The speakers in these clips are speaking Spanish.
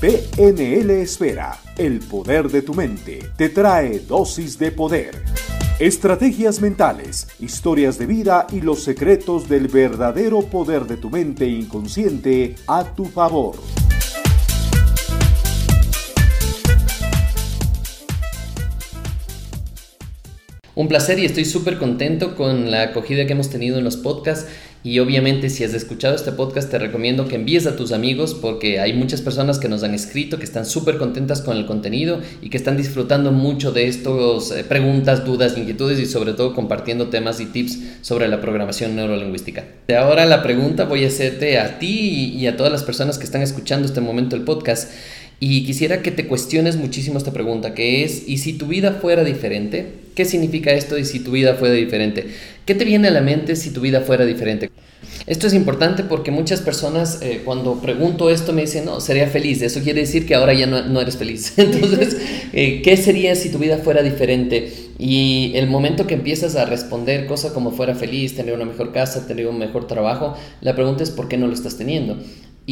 PNL Esfera, el poder de tu mente, te trae dosis de poder. Estrategias mentales, historias de vida y los secretos del verdadero poder de tu mente inconsciente a tu favor. Un placer y estoy súper contento con la acogida que hemos tenido en los podcasts y obviamente si has escuchado este podcast te recomiendo que envíes a tus amigos porque hay muchas personas que nos han escrito que están súper contentas con el contenido y que están disfrutando mucho de estos eh, preguntas, dudas, inquietudes y sobre todo compartiendo temas y tips sobre la programación neurolingüística. De ahora la pregunta voy a hacerte a ti y a todas las personas que están escuchando este momento el podcast y quisiera que te cuestiones muchísimo esta pregunta, que es, ¿y si tu vida fuera diferente? ¿Qué significa esto y si tu vida fuera diferente? ¿Qué te viene a la mente si tu vida fuera diferente? Esto es importante porque muchas personas eh, cuando pregunto esto me dicen, no, sería feliz. Eso quiere decir que ahora ya no, eres feliz. Entonces, eh, ¿qué sería si tu vida fuera diferente? Y el momento que empiezas a responder cosas como fuera feliz, tener una mejor casa, tener un mejor trabajo, la pregunta es ¿por qué no lo estás teniendo?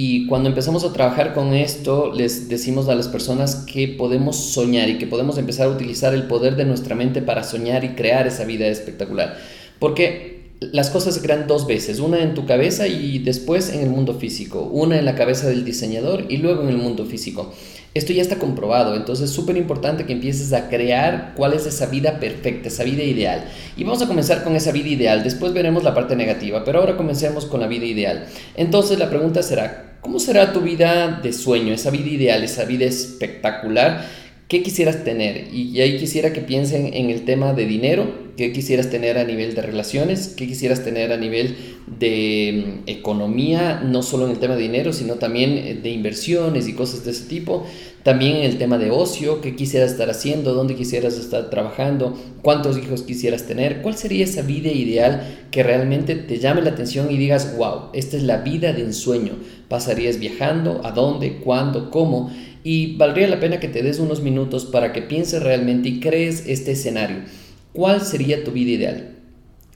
Y cuando empezamos a trabajar con esto, les decimos a las personas que podemos soñar y que podemos empezar a utilizar el poder de nuestra mente para soñar y crear esa vida espectacular. Porque las cosas se crean dos veces, una en tu cabeza y después en el mundo físico, una en la cabeza del diseñador y luego en el mundo físico. Esto ya está comprobado, entonces es súper importante que empieces a crear cuál es esa vida perfecta, esa vida ideal. Y vamos a comenzar con esa vida ideal, después veremos la parte negativa, pero ahora comencemos con la vida ideal. Entonces la pregunta será, ¿cómo será tu vida de sueño, esa vida ideal, esa vida espectacular? ¿Qué quisieras tener? Y ahí quisiera que piensen en el tema de dinero, qué quisieras tener a nivel de relaciones, qué quisieras tener a nivel de mm, economía, no solo en el tema de dinero, sino también eh, de inversiones y cosas de ese tipo. También en el tema de ocio, qué quisieras estar haciendo, dónde quisieras estar trabajando, cuántos hijos quisieras tener, cuál sería esa vida ideal que realmente te llame la atención y digas, wow, esta es la vida de ensueño. ¿Pasarías viajando? ¿A dónde? ¿Cuándo? ¿Cómo? Y valdría la pena que te des unos minutos para que pienses realmente y crees este escenario. ¿Cuál sería tu vida ideal?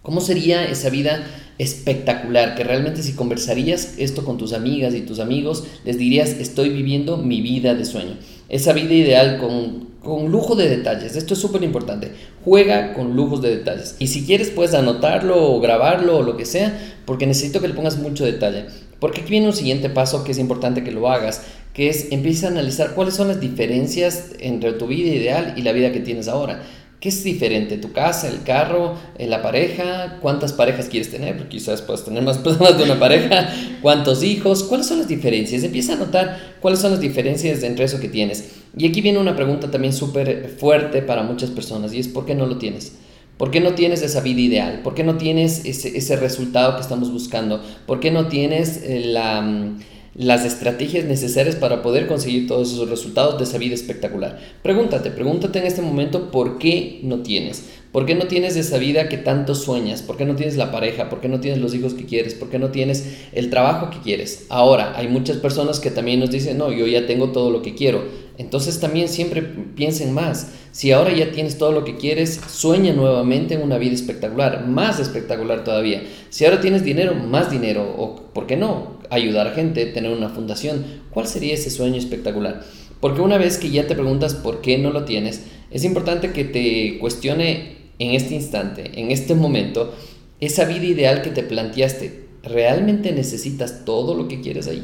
¿Cómo sería esa vida espectacular? Que realmente si conversarías esto con tus amigas y tus amigos, les dirías, estoy viviendo mi vida de sueño. Esa vida ideal con, con lujo de detalles. Esto es súper importante. Juega con lujos de detalles. Y si quieres, puedes anotarlo o grabarlo o lo que sea, porque necesito que le pongas mucho detalle. Porque aquí viene un siguiente paso que es importante que lo hagas, que es empieza a analizar cuáles son las diferencias entre tu vida ideal y la vida que tienes ahora. ¿Qué es diferente? ¿Tu casa, el carro, eh, la pareja? ¿Cuántas parejas quieres tener? Porque quizás puedes tener más personas de una pareja. ¿Cuántos hijos? ¿Cuáles son las diferencias? Empieza a notar cuáles son las diferencias entre eso que tienes. Y aquí viene una pregunta también súper fuerte para muchas personas y es ¿por qué no lo tienes? ¿Por qué no tienes esa vida ideal? ¿Por qué no tienes ese, resultado que estamos buscando? ¿Por qué no tienes eh, la mm, las estrategias necesarias para poder conseguir todos esos resultados de esa vida espectacular. Pregúntate, pregúntate en este momento por qué no tienes. ¿Por qué no tienes esa vida que tanto sueñas? ¿Por qué no tienes la pareja? ¿Por qué no tienes los hijos que quieres? ¿Por qué no tienes el trabajo que quieres? Ahora, hay muchas personas que también nos dicen, no, yo ya tengo todo lo que quiero. Entonces también siempre piensen más. Si ahora ya tienes todo lo que quieres, sueña nuevamente en una vida espectacular, más espectacular todavía. Si ahora tienes dinero, más dinero. O, ¿por qué no? Ayudar a gente, tener una fundación. ¿Cuál sería ese sueño espectacular? Porque una vez que ya te preguntas por qué no lo tienes, es importante que te cuestione en este instante, en este momento, esa vida ideal que te planteaste, ¿realmente necesitas todo lo que quieres ahí?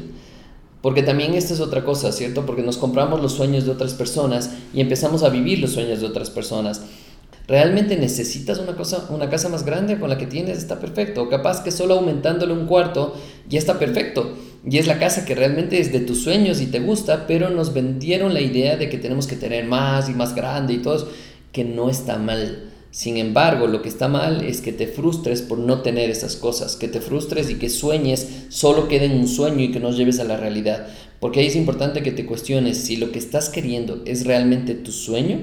Porque también esta es otra cosa, ¿cierto? Porque nos compramos los sueños de otras personas y empezamos a vivir los sueños de otras personas. ¿Realmente necesitas una, cosa, una casa más grande con la que tienes? Está perfecto. O capaz que solo aumentándole un cuarto ya está perfecto. Y es la casa que realmente es de tus sueños y te gusta, pero nos vendieron la idea de que tenemos que tener más y más grande y todo que no está mal. Sin embargo, lo que está mal es que te frustres por no tener esas cosas, que te frustres y que sueñes solo quede en un sueño y que no lleves a la realidad. Porque ahí es importante que te cuestiones si lo que estás queriendo es realmente tu sueño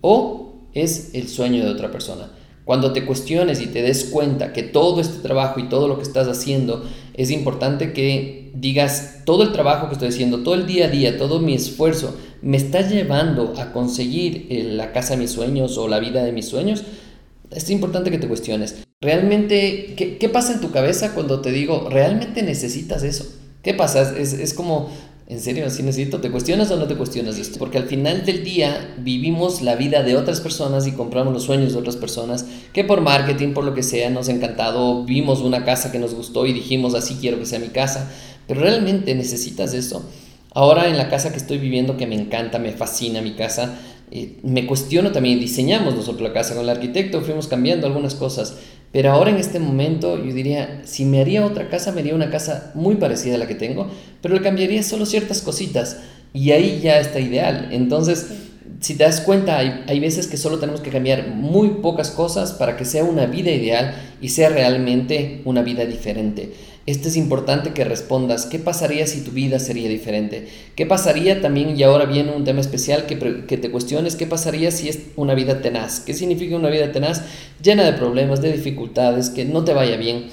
o es el sueño de otra persona. Cuando te cuestiones y te des cuenta que todo este trabajo y todo lo que estás haciendo es importante que digas todo el trabajo que estoy haciendo, todo el día a día, todo mi esfuerzo me está llevando a conseguir eh, la casa de mis sueños o la vida de mis sueños. Es importante que te cuestiones. Realmente, ¿qué, pasa en tu cabeza cuando te digo, realmente necesitas eso? ¿Qué pasa? Es, es como ¿En serio? ¿Así necesito? ¿Te cuestionas o no te cuestionas esto? Porque al final del día vivimos la vida de otras personas y compramos los sueños de otras personas que por marketing, por lo que sea, nos ha encantado, vimos una casa que nos gustó y dijimos así quiero que sea mi casa. Pero realmente necesitas eso. Ahora en la casa que estoy viviendo, que me encanta, me fascina mi casa, eh, me cuestiono también, diseñamos nosotros la casa con el arquitecto, fuimos cambiando algunas cosas, pero ahora en este momento yo diría, si me haría otra casa, me haría una casa muy parecida a la que tengo, pero le cambiaría solo ciertas cositas y ahí ya está ideal. Entonces, si te das cuenta, hay, hay veces que solo tenemos que cambiar muy pocas cosas para que sea una vida ideal y sea realmente una vida diferente. Esto es importante que respondas, ¿qué pasaría si tu vida sería diferente? ¿Qué pasaría también, y ahora viene un tema especial, que, que, te cuestiones, ¿qué pasaría si es una vida tenaz? ¿Qué significa una vida tenaz? Llena de problemas, de dificultades, que no te vaya bien.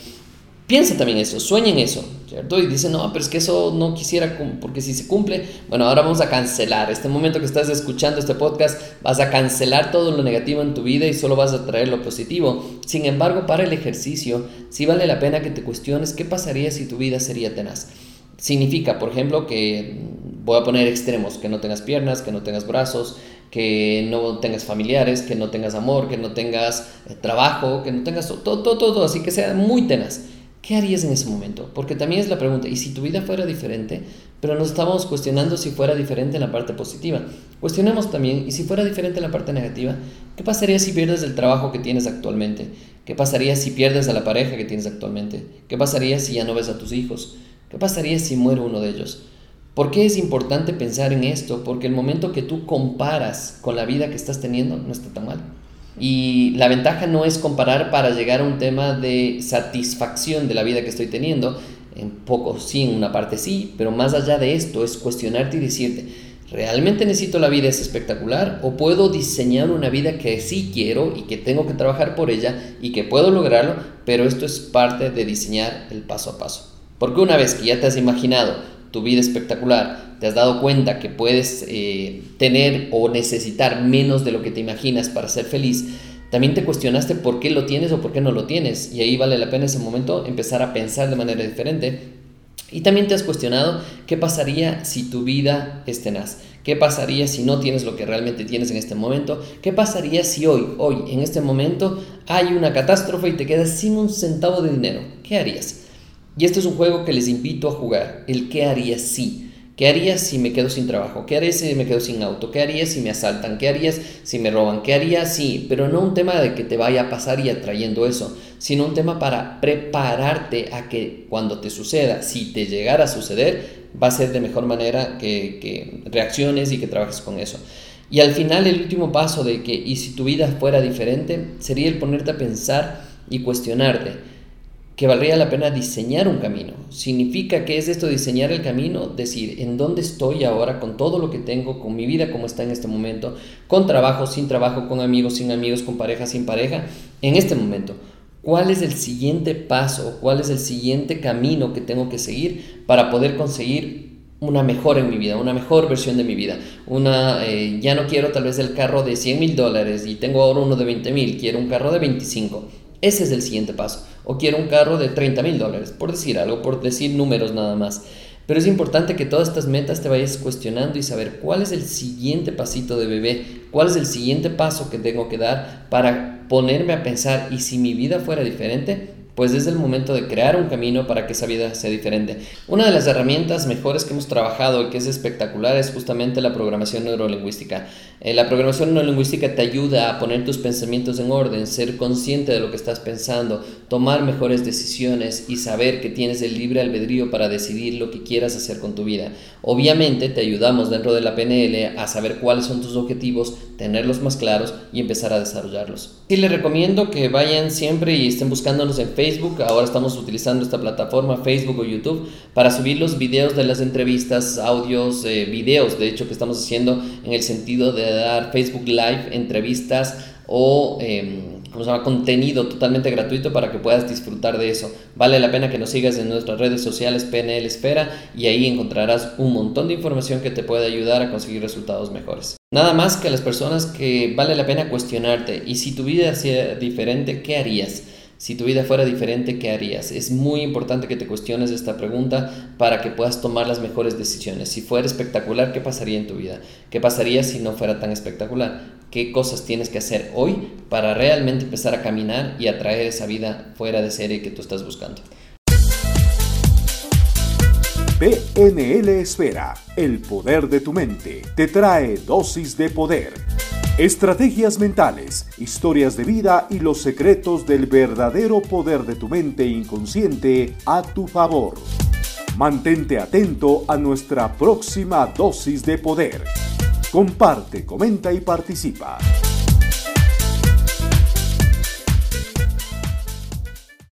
Piensa también eso, sueña en eso, ¿cierto? Y dice, no, pero es que eso no quisiera, porque si se cumple, bueno, ahora vamos a cancelar. Este momento que estás escuchando este podcast, vas a cancelar todo lo negativo en tu vida y solo vas a traer lo positivo. Sin embargo, para el ejercicio, sí vale la pena que te cuestiones qué pasaría si tu vida sería tenaz. Significa, por ejemplo, que voy a poner extremos, que no tengas piernas, que no tengas brazos, que no tengas familiares, que no tengas amor, que no tengas eh, trabajo, que no tengas todo, todo, todo, así que sea muy tenaz. ¿Qué harías en ese momento? Porque también es la pregunta, ¿y si tu vida fuera diferente? Pero nos estábamos cuestionando si fuera diferente en la parte positiva. Cuestionemos también, ¿y si fuera diferente en la parte negativa? ¿Qué pasaría si pierdes el trabajo que tienes actualmente? ¿Qué pasaría si pierdes a la pareja que tienes actualmente? ¿Qué pasaría si ya no ves a tus hijos? ¿Qué pasaría si muere uno de ellos? ¿Por qué es importante pensar en esto? Porque el momento que tú comparas con la vida que estás teniendo no está tan mal. Y la ventaja no es comparar para llegar a un tema de satisfacción de la vida que estoy teniendo, en poco sí, en una parte sí, pero más allá de esto es cuestionarte y decirte, ¿realmente necesito la vida es espectacular o puedo diseñar una vida que sí quiero y que tengo que trabajar por ella y que puedo lograrlo, pero esto es parte de diseñar el paso a paso? Porque una vez que ya te has imaginado tu vida espectacular, te has dado cuenta que puedes eh, tener o necesitar menos de lo que te imaginas para ser feliz, también te cuestionaste por qué lo tienes o por qué no lo tienes. Y ahí vale la pena ese momento empezar a pensar de manera diferente. Y también te has cuestionado qué pasaría si tu vida es tenaz. ¿Qué pasaría si no tienes lo que realmente tienes en este momento? ¿Qué pasaría si hoy, hoy, en este momento, hay una catástrofe y te quedas sin un centavo de dinero? ¿Qué harías? Y este es un juego que les invito a jugar, el qué harías si. ¿Qué harías si me quedo sin trabajo? ¿Qué harías si me quedo sin auto? ¿Qué harías si me asaltan? ¿Qué harías si me roban? ¿Qué harías si? Pero no un tema de que te vaya a pasar y atrayendo eso, sino un tema para prepararte a que cuando te suceda, si te llegara a suceder, va a ser de mejor manera que, que reacciones y que trabajes con eso. Y al final el último paso de que, y si tu vida fuera diferente, sería el ponerte a pensar y cuestionarte que valdría la pena diseñar un camino. Significa que es esto diseñar el camino, decir en dónde estoy ahora con todo lo que tengo, con mi vida como está en este momento, con trabajo, sin trabajo, con amigos, sin amigos, con pareja, sin pareja, en este momento. ¿Cuál es el siguiente paso? ¿Cuál es el siguiente camino que tengo que seguir para poder conseguir una mejor en mi vida, una mejor versión de mi vida. Una, eh, ya no quiero tal vez el carro de 100 mil dólares y tengo ahora uno de 20 mil, quiero un carro de 25. Ese es el siguiente paso. O quiero un carro de 30 mil dólares, por decir algo, por decir números nada más. Pero es importante que todas estas metas te vayas cuestionando y saber cuál es el siguiente pasito de bebé, cuál es el siguiente paso que tengo que dar para ponerme a pensar, ¿y si mi vida fuera diferente? Pues es el momento de crear un camino para que esa vida sea diferente. Una de las herramientas mejores que hemos trabajado y que es espectacular es justamente la programación neurolingüística. Eh, la programación neurolingüística te ayuda a poner tus pensamientos en orden, ser consciente de lo que estás pensando, tomar mejores decisiones y saber que tienes el libre albedrío para decidir lo que quieras hacer con tu vida. Obviamente te ayudamos dentro de la PNL a saber cuáles son tus objetivos, tenerlos más claros y empezar a desarrollarlos. Y les recomiendo que vayan siempre y estén buscándonos en Facebook. Ahora estamos utilizando esta plataforma Facebook o YouTube para subir los videos de las entrevistas, audios, eh, videos de hecho que estamos haciendo en el sentido de dar Facebook Live, entrevistas o eh, se llama? contenido totalmente gratuito para que puedas disfrutar de eso. Vale la pena que nos sigas en nuestras redes sociales PNL Esfera y ahí encontrarás un montón de información que te puede ayudar a conseguir resultados mejores. Nada más que las personas que vale la pena cuestionarte y si tu vida sea diferente, ¿qué harías? Si tu vida fuera diferente, ¿qué harías? Es muy importante que te cuestiones esta pregunta para que puedas tomar las mejores decisiones. Si fuera espectacular, ¿qué pasaría en tu vida? ¿Qué pasaría si no fuera tan espectacular? ¿Qué cosas tienes que hacer hoy para realmente empezar a caminar y atraer esa vida fuera de serie que tú estás buscando? PNL Esfera, el poder de tu mente, te trae dosis de poder. Estrategias mentales, historias de vida y los secretos del verdadero poder de tu mente inconsciente a tu favor. Mantente atento a nuestra próxima dosis de poder. Comparte, comenta y participa.